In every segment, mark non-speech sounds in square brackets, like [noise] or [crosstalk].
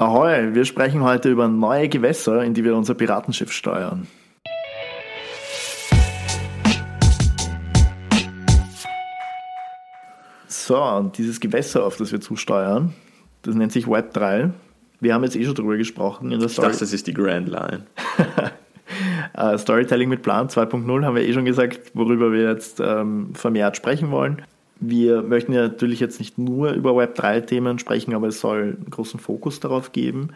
Ahoi, wir sprechen heute über neue Gewässer, in die wir unser Piratenschiff steuern. So, und dieses Gewässer, auf das wir zusteuern, das nennt sich Web 3. Wir haben jetzt eh schon drüber gesprochen in der Story. Ich dachte, das ist die Grand Line. uh, [laughs] Storytelling mit Plan 2.0 haben wir eh schon gesagt, worüber wir jetzt ähm, vermehrt sprechen wollen. Wir möchten ja natürlich jetzt nicht nur über Web3-Themen sprechen, aber es soll einen großen Fokus darauf geben.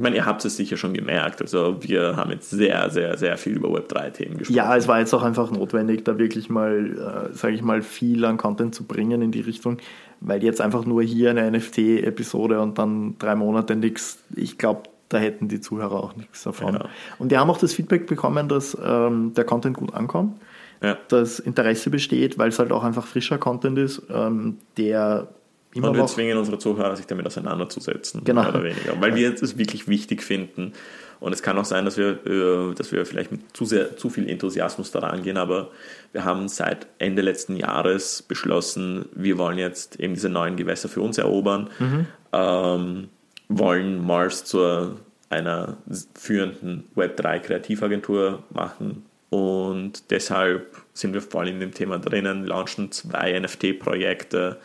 Ich meine, ihr habt es sicher schon gemerkt. Also wir haben jetzt sehr, sehr, sehr viel über Web3-Themen gesprochen. Ja, es war jetzt auch einfach notwendig, da wirklich mal, äh, sage ich mal, viel an Content zu bringen in die Richtung, weil jetzt einfach nur hier eine NFT-Episode und dann drei Monate nichts, ich glaube, da hätten die Zuhörer auch nichts davon. Ja. Und wir haben auch das Feedback bekommen, dass ähm, der Content gut ankommt ja. das Interesse besteht, weil es halt auch einfach frischer Content ist, ähm, der immer Und wir zwingen unsere Zuhörer, sich damit auseinanderzusetzen. Genau. Mehr oder weniger. Weil wir es wirklich wichtig finden. Und es kann auch sein, dass wir, äh, dass wir vielleicht mit zu, sehr, zu viel Enthusiasmus daran gehen, aber wir haben seit Ende letzten Jahres beschlossen, wir wollen jetzt eben diese neuen Gewässer für uns erobern, mhm. ähm, wollen Mars zu einer führenden Web3-Kreativagentur machen, und deshalb sind wir voll in dem Thema drinnen, launchen zwei NFT-Projekte,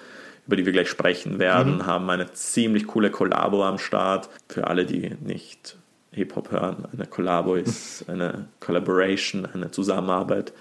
über die wir gleich sprechen werden, mhm. haben eine ziemlich coole Kollabo am Start. Für alle, die nicht Hip-Hop hören, eine Kollabo ist eine Collaboration, eine Zusammenarbeit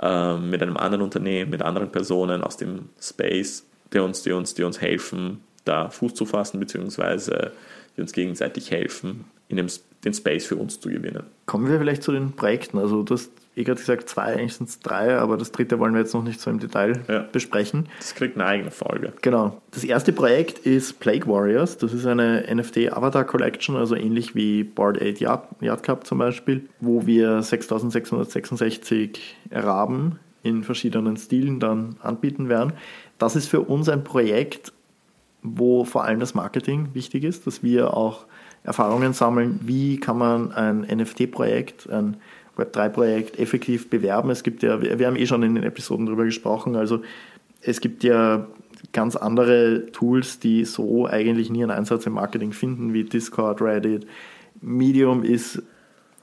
äh, mit einem anderen Unternehmen, mit anderen Personen aus dem Space, die uns, die uns, die uns helfen, da Fuß zu fassen, beziehungsweise die uns gegenseitig helfen, in dem, den Space für uns zu gewinnen. Kommen wir vielleicht zu den Projekten. Also du hast eh gerade gesagt zwei, eigentlich sind es drei, aber das dritte wollen wir jetzt noch nicht so im Detail ja. besprechen. Das kriegt eine eigene Folge. Genau. Das erste Projekt ist Plague Warriors. Das ist eine NFT Avatar Collection, also ähnlich wie Board 8 Yard, Yard Club zum Beispiel, wo wir 6666 Raben in verschiedenen Stilen dann anbieten werden. Das ist für uns ein Projekt, wo vor allem das Marketing wichtig ist, dass wir auch Erfahrungen sammeln, wie kann man ein NFT-Projekt, ein Web3-Projekt effektiv bewerben. Es gibt ja, wir haben eh schon in den Episoden darüber gesprochen, also es gibt ja ganz andere Tools, die so eigentlich nie einen Einsatz im Marketing finden, wie Discord, Reddit. Medium ist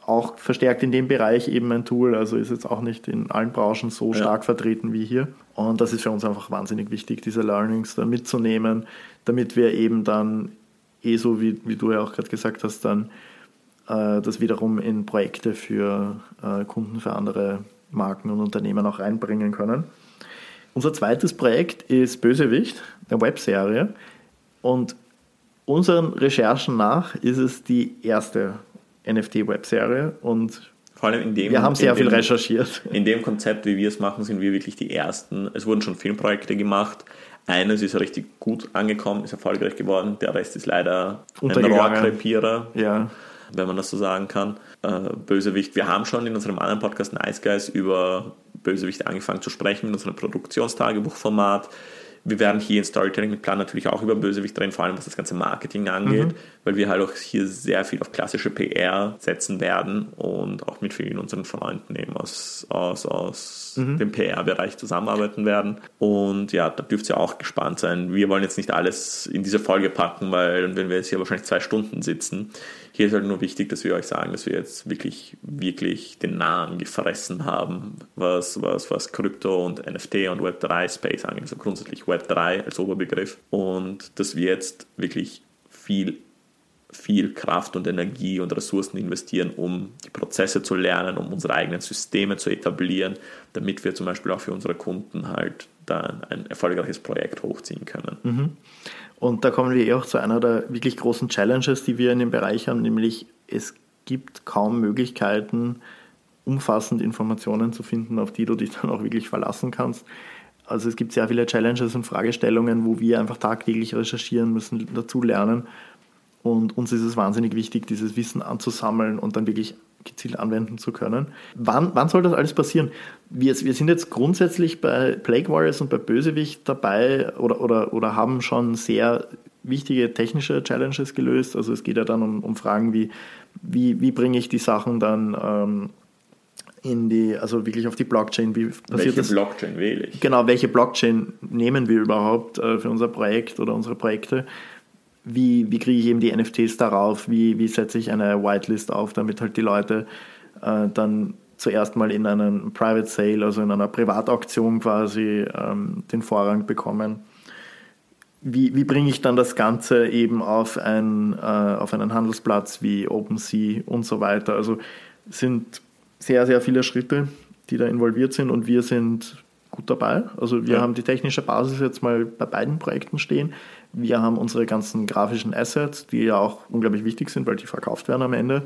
auch verstärkt in dem Bereich eben ein Tool, also ist jetzt auch nicht in allen Branchen so ja. stark vertreten wie hier. Und das ist für uns einfach wahnsinnig wichtig, diese Learnings da mitzunehmen, damit wir eben dann eh so, wie, wie du ja auch gerade gesagt hast, dann äh, das wiederum in Projekte für äh, Kunden, für andere Marken und Unternehmen auch reinbringen können. Unser zweites Projekt ist Bösewicht, eine Webserie. Und unseren Recherchen nach ist es die erste NFT-Webserie und vor allem in dem, wir haben sehr viel dem, recherchiert. In dem Konzept, wie wir es machen, sind wir wirklich die Ersten. Es wurden schon Filmprojekte gemacht. Eines ist ja richtig gut angekommen, ist erfolgreich geworden. Der Rest ist leider ein Rohrkrepierer. Ja wenn man das so sagen kann. Äh, Bösewicht. Wir haben schon in unserem anderen Podcast Nice Guys über Bösewicht angefangen zu sprechen, mit unserem Produktionstagebuchformat. Wir werden hier in Storytelling mit Plan natürlich auch über Bösewicht reden, vor allem was das ganze Marketing angeht, mhm. weil wir halt auch hier sehr viel auf klassische PR setzen werden und auch mit vielen unseren Freunden eben aus, aus, aus mhm. dem PR-Bereich zusammenarbeiten werden. Und ja, da dürft ihr auch gespannt sein. Wir wollen jetzt nicht alles in diese Folge packen, weil dann werden wir jetzt hier wahrscheinlich zwei Stunden sitzen. Hier ist halt nur wichtig, dass wir euch sagen, dass wir jetzt wirklich, wirklich den Namen gefressen haben, was, was, was Krypto und NFT und Web3 Space angeht, also grundsätzlich Web3 als Oberbegriff. Und dass wir jetzt wirklich viel viel Kraft und Energie und Ressourcen investieren, um die Prozesse zu lernen, um unsere eigenen Systeme zu etablieren, damit wir zum Beispiel auch für unsere Kunden halt dann ein erfolgreiches Projekt hochziehen können. Mhm. Und da kommen wir eh auch zu einer der wirklich großen Challenges, die wir in dem Bereich haben, nämlich es gibt kaum Möglichkeiten, umfassend Informationen zu finden, auf die du dich dann auch wirklich verlassen kannst. Also es gibt sehr viele Challenges und Fragestellungen, wo wir einfach tagtäglich recherchieren müssen, dazu lernen. Und uns ist es wahnsinnig wichtig, dieses Wissen anzusammeln und dann wirklich gezielt anwenden zu können. Wann, wann soll das alles passieren? Wir, wir sind jetzt grundsätzlich bei Plague Warriors und bei Bösewicht dabei oder, oder, oder haben schon sehr wichtige technische Challenges gelöst. Also es geht ja dann um, um Fragen wie, wie, wie bringe ich die Sachen dann ähm, in die, also wirklich auf die Blockchain. Wie welche das? Blockchain wähle ich? Genau, welche Blockchain nehmen wir überhaupt äh, für unser Projekt oder unsere Projekte? Wie, wie kriege ich eben die NFTs darauf, wie, wie setze ich eine Whitelist auf, damit halt die Leute äh, dann zuerst mal in einem Private Sale, also in einer Privatauktion quasi ähm, den Vorrang bekommen. Wie, wie bringe ich dann das Ganze eben auf, ein, äh, auf einen Handelsplatz wie OpenSea und so weiter? Also sind sehr, sehr viele Schritte, die da involviert sind und wir sind gut dabei. Also wir ja. haben die technische Basis jetzt mal bei beiden Projekten stehen. Wir haben unsere ganzen grafischen Assets, die ja auch unglaublich wichtig sind, weil die verkauft werden am Ende.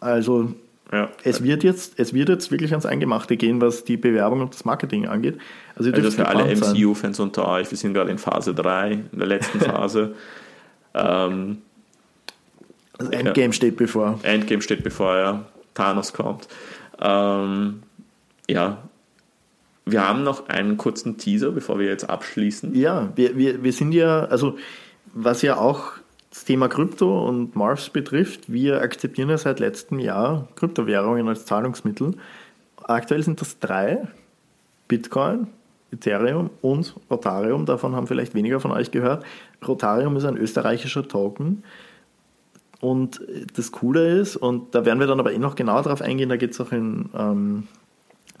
Also ja. es, wird jetzt, es wird jetzt wirklich ans Eingemachte gehen, was die Bewerbung und das Marketing angeht. Also, also für alle MCU-Fans unter euch, wir sind gerade in Phase 3, in der letzten [laughs] Phase. ähm, das Endgame ja. steht bevor. Endgame steht bevor, ja. Thanos kommt. Ähm, ja, wir haben noch einen kurzen Teaser, bevor wir jetzt abschließen. Ja, wir, wir, wir sind ja, also was ja auch das Thema Krypto und Marvs betrifft, wir akzeptieren ja seit letztem Jahr Kryptowährungen als Zahlungsmittel. Aktuell sind das drei: Bitcoin, Ethereum und Rotarium. Davon haben vielleicht weniger von euch gehört. Rotarium ist ein österreichischer Token. Und das Coole ist, und da werden wir dann aber eh noch genauer drauf eingehen, da geht es auch in, ähm,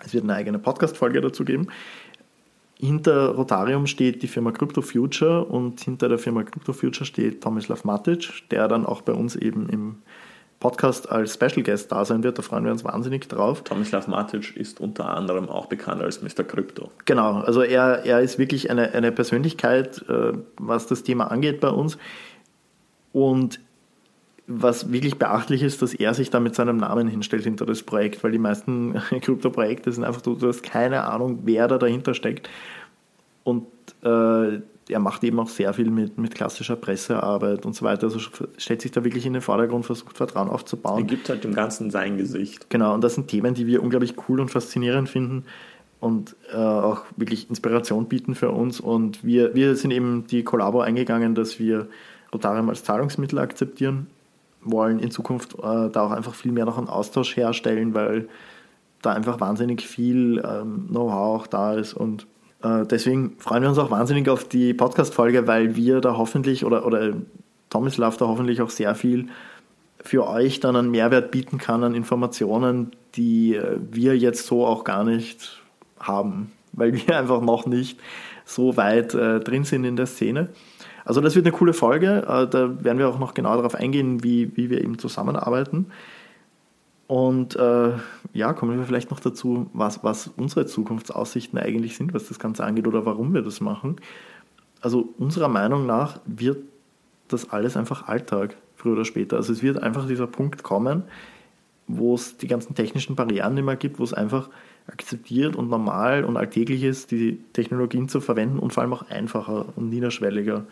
es wird eine eigene Podcast-Folge dazu geben. Hinter Rotarium steht die Firma Crypto Future und hinter der Firma Crypto Future steht Tomislav Matic, der dann auch bei uns eben im Podcast als Special Guest da sein wird. Da freuen wir uns wahnsinnig drauf. Tomislav Matic ist unter anderem auch bekannt als Mr. Crypto. Genau, also er, er ist wirklich eine, eine Persönlichkeit, äh, was das Thema angeht bei uns. Und was wirklich beachtlich ist, dass er sich da mit seinem Namen hinstellt hinter das Projekt, weil die meisten [laughs] Krypto-Projekte sind einfach, du, du hast keine Ahnung, wer da dahinter steckt. Und äh, er macht eben auch sehr viel mit, mit klassischer Pressearbeit und so weiter. Also stellt sich da wirklich in den Vordergrund, versucht Vertrauen aufzubauen. Er gibt halt dem Ganzen sein Gesicht. Genau, und das sind Themen, die wir unglaublich cool und faszinierend finden und äh, auch wirklich Inspiration bieten für uns. Und wir, wir sind eben die Kollabo eingegangen, dass wir Rotarium als Zahlungsmittel akzeptieren wollen in Zukunft äh, da auch einfach viel mehr noch einen Austausch herstellen, weil da einfach wahnsinnig viel ähm, Know-how auch da ist und äh, deswegen freuen wir uns auch wahnsinnig auf die Podcast-Folge, weil wir da hoffentlich oder, oder Tomislav da hoffentlich auch sehr viel für euch dann einen Mehrwert bieten kann an Informationen, die äh, wir jetzt so auch gar nicht haben, weil wir [laughs] einfach noch nicht so weit äh, drin sind in der Szene. Also das wird eine coole Folge. Äh, da werden wir auch noch genau darauf eingehen, wie, wie wir eben zusammenarbeiten. Und äh, ja, kommen wir vielleicht noch dazu, was, was unsere Zukunftsaussichten eigentlich sind, was das Ganze angeht oder warum wir das machen. Also unserer Meinung nach wird das alles einfach Alltag, früher oder später. Also es wird einfach dieser Punkt kommen, wo es die ganzen technischen Barrieren nicht mehr gibt, wo es einfach akzeptiert und normal und alltäglich ist, die Technologien zu verwenden und vor allem auch einfacher und niederschwelliger.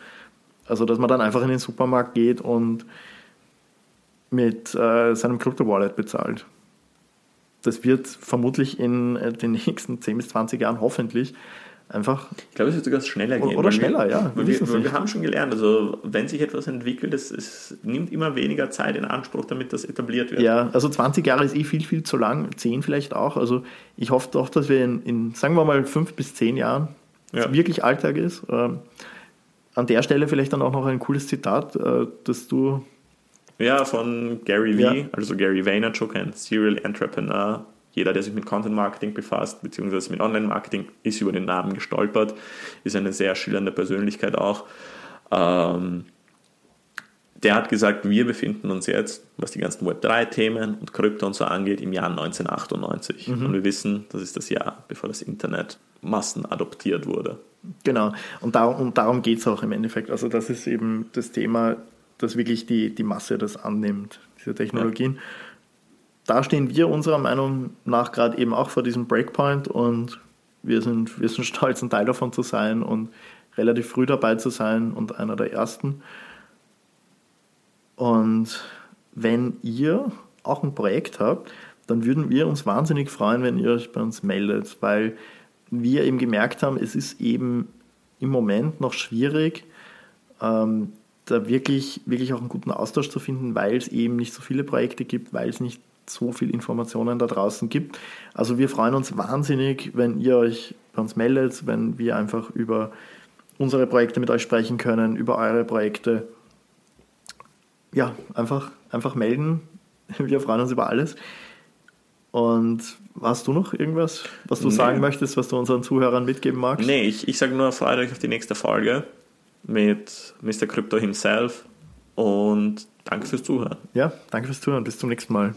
Also, dass man dann einfach in den Supermarkt geht und mit äh, seinem Krypto-Wallet bezahlt. Das wird vermutlich in äh, den [laughs] nächsten 10 bis 20 Jahren hoffentlich einfach. Ich glaube, es wird sogar schneller gehen. Oder schneller, wir, ja. Wir, wir, wir, haben schon gelernt, also wenn sich etwas entwickelt, es, es, nimmt immer weniger Zeit in Anspruch, damit das etabliert wird. Ja, also 20 Jahre ist eh viel, viel zu lang, 10 vielleicht auch. Also ich hoffe doch, dass wir in, in sagen wir mal, 5 bis 10 Jahren ja. wirklich Alltag ist. Ähm, an der Stelle vielleicht dann auch noch ein cooles Zitat, äh, das du. Ja, von Gary Vee, ja. also Gary Vaynerchuk, ein Serial Entrepreneur. Jeder, der sich mit Content Marketing befasst, beziehungsweise mit Online Marketing, ist über den Namen gestolpert, ist eine sehr schillernde Persönlichkeit auch. Ähm, der hat gesagt, wir befinden uns jetzt, was die ganzen Web3-Themen und Krypto und so angeht, im Jahr 1998. Mhm. Und wir wissen, das ist das Jahr, bevor das Internet massenadoptiert wurde. Genau, und darum, und darum geht es auch im Endeffekt. Also das ist eben das Thema, dass wirklich die, die Masse das annimmt, diese Technologien. Ja. Da stehen wir unserer Meinung nach gerade eben auch vor diesem Breakpoint und wir sind, wir sind stolz, ein Teil davon zu sein und relativ früh dabei zu sein und einer der ersten. Und wenn ihr auch ein Projekt habt, dann würden wir uns wahnsinnig freuen, wenn ihr euch bei uns meldet, weil wir eben gemerkt haben, es ist eben im Moment noch schwierig, ähm, da wirklich, wirklich auch einen guten Austausch zu finden, weil es eben nicht so viele Projekte gibt, weil es nicht so viele Informationen da draußen gibt. Also wir freuen uns wahnsinnig, wenn ihr euch bei uns meldet, wenn wir einfach über unsere Projekte mit euch sprechen können, über eure Projekte. Ja, einfach, einfach melden. [laughs] Wir freuen uns über alles. Und hast du noch irgendwas, was du nee. sagen möchtest, was du unseren Zuhörern mitgeben magst? Nee, ich, ich sage nur, freut euch auf die nächste Folge mit Mr. Crypto himself und danke fürs Zuhören. Ja, danke fürs Zuhören. Bis zum nächsten Mal.